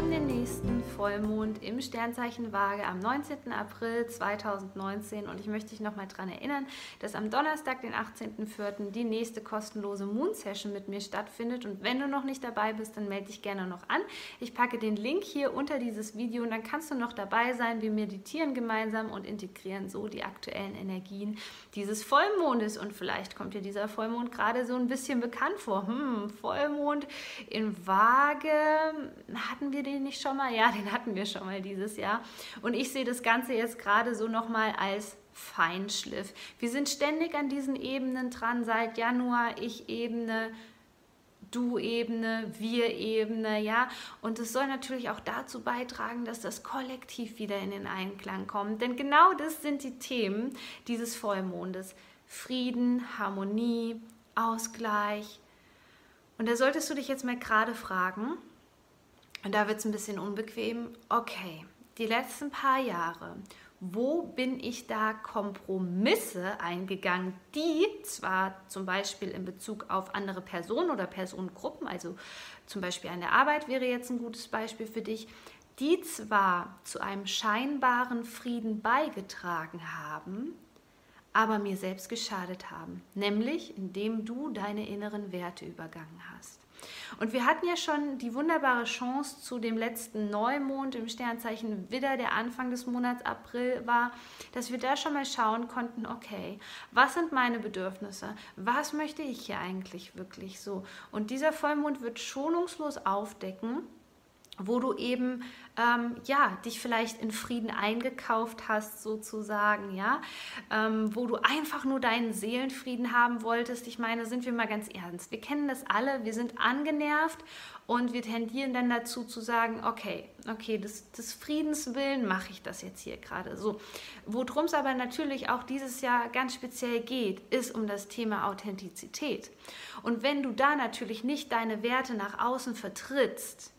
Haben den nächsten Vollmond im Sternzeichen Waage am 19. April 2019 und ich möchte dich nochmal daran erinnern, dass am Donnerstag, den 18.04. die nächste kostenlose Moon Session mit mir stattfindet und wenn du noch nicht dabei bist, dann melde dich gerne noch an. Ich packe den Link hier unter dieses Video und dann kannst du noch dabei sein. Wir meditieren gemeinsam und integrieren so die aktuellen Energien dieses Vollmondes und vielleicht kommt dir dieser Vollmond gerade so ein bisschen bekannt vor. Hm, Vollmond in Waage, hatten wir den nicht schon mal? Ja, den hatten wir schon mal dieses Jahr. Und ich sehe das Ganze jetzt gerade so nochmal als Feinschliff. Wir sind ständig an diesen Ebenen dran, seit Januar, Ich-Ebene, Du-Ebene, Wir-Ebene, ja. Und es soll natürlich auch dazu beitragen, dass das Kollektiv wieder in den Einklang kommt. Denn genau das sind die Themen dieses Vollmondes. Frieden, Harmonie, Ausgleich. Und da solltest du dich jetzt mal gerade fragen, und da wird es ein bisschen unbequem. Okay, die letzten paar Jahre, wo bin ich da Kompromisse eingegangen, die zwar zum Beispiel in Bezug auf andere Personen oder Personengruppen, also zum Beispiel an der Arbeit wäre jetzt ein gutes Beispiel für dich, die zwar zu einem scheinbaren Frieden beigetragen haben, aber mir selbst geschadet haben, nämlich indem du deine inneren Werte übergangen hast. Und wir hatten ja schon die wunderbare Chance zu dem letzten Neumond im Sternzeichen Widder, der Anfang des Monats April war, dass wir da schon mal schauen konnten, okay, was sind meine Bedürfnisse? Was möchte ich hier eigentlich wirklich so? Und dieser Vollmond wird schonungslos aufdecken, wo du eben ähm, ja dich vielleicht in Frieden eingekauft hast sozusagen ja? Ähm, wo du einfach nur deinen Seelenfrieden haben wolltest. Ich meine sind wir mal ganz ernst. Wir kennen das alle. Wir sind angenervt und wir tendieren dann dazu zu sagen okay okay des, des Friedens willen mache ich das jetzt hier gerade. So. Worum es aber natürlich auch dieses Jahr ganz speziell geht ist um das Thema Authentizität. Und wenn du da natürlich nicht deine Werte nach außen vertrittst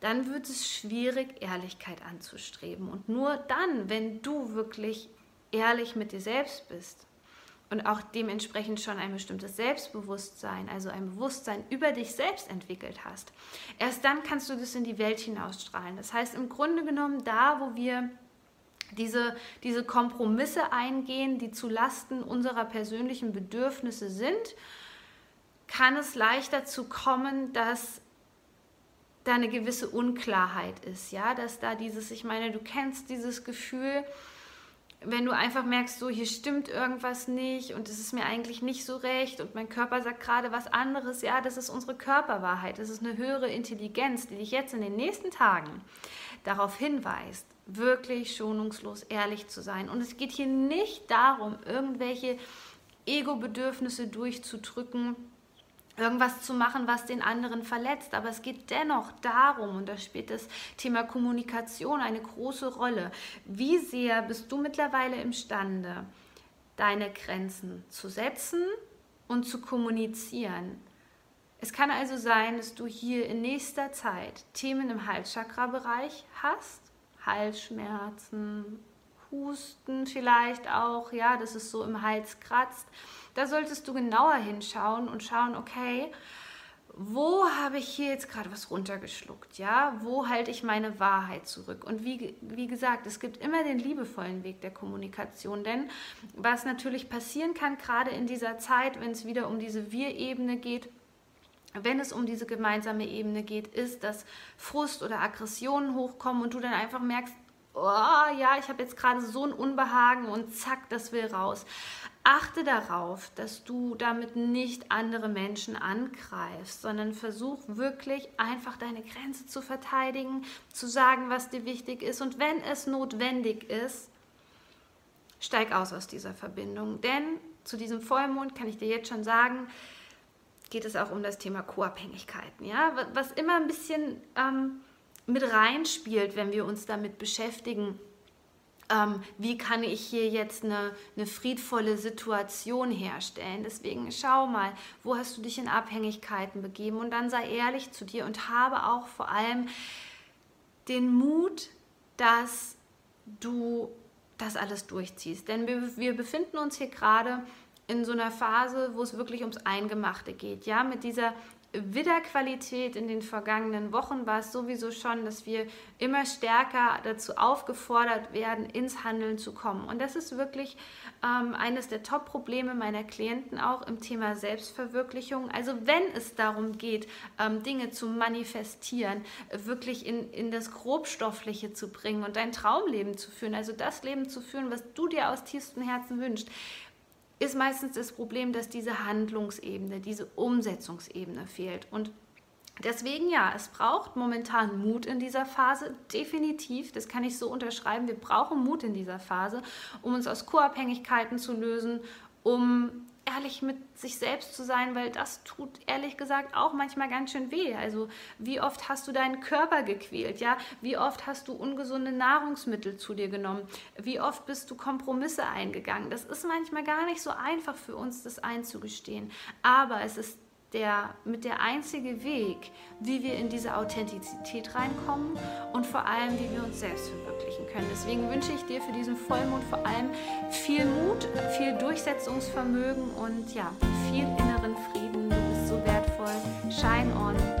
dann wird es schwierig, Ehrlichkeit anzustreben. Und nur dann, wenn du wirklich ehrlich mit dir selbst bist und auch dementsprechend schon ein bestimmtes Selbstbewusstsein, also ein Bewusstsein über dich selbst entwickelt hast, erst dann kannst du das in die Welt hinausstrahlen. Das heißt im Grunde genommen, da wo wir diese, diese Kompromisse eingehen, die zu Lasten unserer persönlichen Bedürfnisse sind, kann es leicht dazu kommen, dass da eine gewisse Unklarheit ist, ja, dass da dieses, ich meine, du kennst dieses Gefühl, wenn du einfach merkst, so hier stimmt irgendwas nicht und es ist mir eigentlich nicht so recht und mein Körper sagt gerade was anderes, ja, das ist unsere Körperwahrheit, das ist eine höhere Intelligenz, die dich jetzt in den nächsten Tagen darauf hinweist, wirklich schonungslos ehrlich zu sein. Und es geht hier nicht darum, irgendwelche Ego-Bedürfnisse durchzudrücken, irgendwas zu machen, was den anderen verletzt. Aber es geht dennoch darum, und da spielt das Thema Kommunikation eine große Rolle. Wie sehr bist du mittlerweile imstande, deine Grenzen zu setzen und zu kommunizieren? Es kann also sein, dass du hier in nächster Zeit Themen im Halschakra-Bereich hast, Halsschmerzen, Husten vielleicht auch, ja, dass es so im Hals kratzt da solltest du genauer hinschauen und schauen, okay, wo habe ich hier jetzt gerade was runtergeschluckt, ja? Wo halte ich meine Wahrheit zurück? Und wie, wie gesagt, es gibt immer den liebevollen Weg der Kommunikation, denn was natürlich passieren kann, gerade in dieser Zeit, wenn es wieder um diese Wir-Ebene geht, wenn es um diese gemeinsame Ebene geht, ist, dass Frust oder Aggressionen hochkommen und du dann einfach merkst, oh ja, ich habe jetzt gerade so ein Unbehagen und zack, das will raus. Achte darauf, dass du damit nicht andere Menschen angreifst, sondern versuch wirklich einfach deine Grenze zu verteidigen, zu sagen, was dir wichtig ist. Und wenn es notwendig ist, steig aus aus dieser Verbindung. Denn zu diesem Vollmond kann ich dir jetzt schon sagen, geht es auch um das Thema Co-Abhängigkeiten. Ja? Was immer ein bisschen ähm, mit reinspielt, wenn wir uns damit beschäftigen, ähm, wie kann ich hier jetzt eine, eine friedvolle Situation herstellen. Deswegen schau mal, wo hast du dich in Abhängigkeiten begeben und dann sei ehrlich zu dir und habe auch vor allem den Mut, dass du das alles durchziehst. Denn wir, wir befinden uns hier gerade in so einer Phase, wo es wirklich ums Eingemachte geht. Ja, mit dieser Widderqualität in den vergangenen Wochen war es sowieso schon, dass wir immer stärker dazu aufgefordert werden, ins Handeln zu kommen. Und das ist wirklich ähm, eines der Top-Probleme meiner Klienten auch im Thema Selbstverwirklichung. Also wenn es darum geht, ähm, Dinge zu manifestieren, wirklich in, in das Grobstoffliche zu bringen und dein Traumleben zu führen, also das Leben zu führen, was du dir aus tiefstem Herzen wünschst, ist meistens das Problem, dass diese Handlungsebene, diese Umsetzungsebene fehlt. Und Deswegen ja, es braucht momentan Mut in dieser Phase, definitiv, das kann ich so unterschreiben. Wir brauchen Mut in dieser Phase, um uns aus Co-Abhängigkeiten zu lösen, um ehrlich mit sich selbst zu sein, weil das tut ehrlich gesagt auch manchmal ganz schön weh. Also wie oft hast du deinen Körper gequält, ja? Wie oft hast du ungesunde Nahrungsmittel zu dir genommen? Wie oft bist du Kompromisse eingegangen? Das ist manchmal gar nicht so einfach für uns, das einzugestehen. Aber es ist der, mit der einzige Weg, wie wir in diese Authentizität reinkommen und vor allem, wie wir uns selbst verwirklichen können. Deswegen wünsche ich dir für diesen Vollmond vor allem viel Mut, viel Durchsetzungsvermögen und ja, viel inneren Frieden. Du bist so wertvoll. Shine on.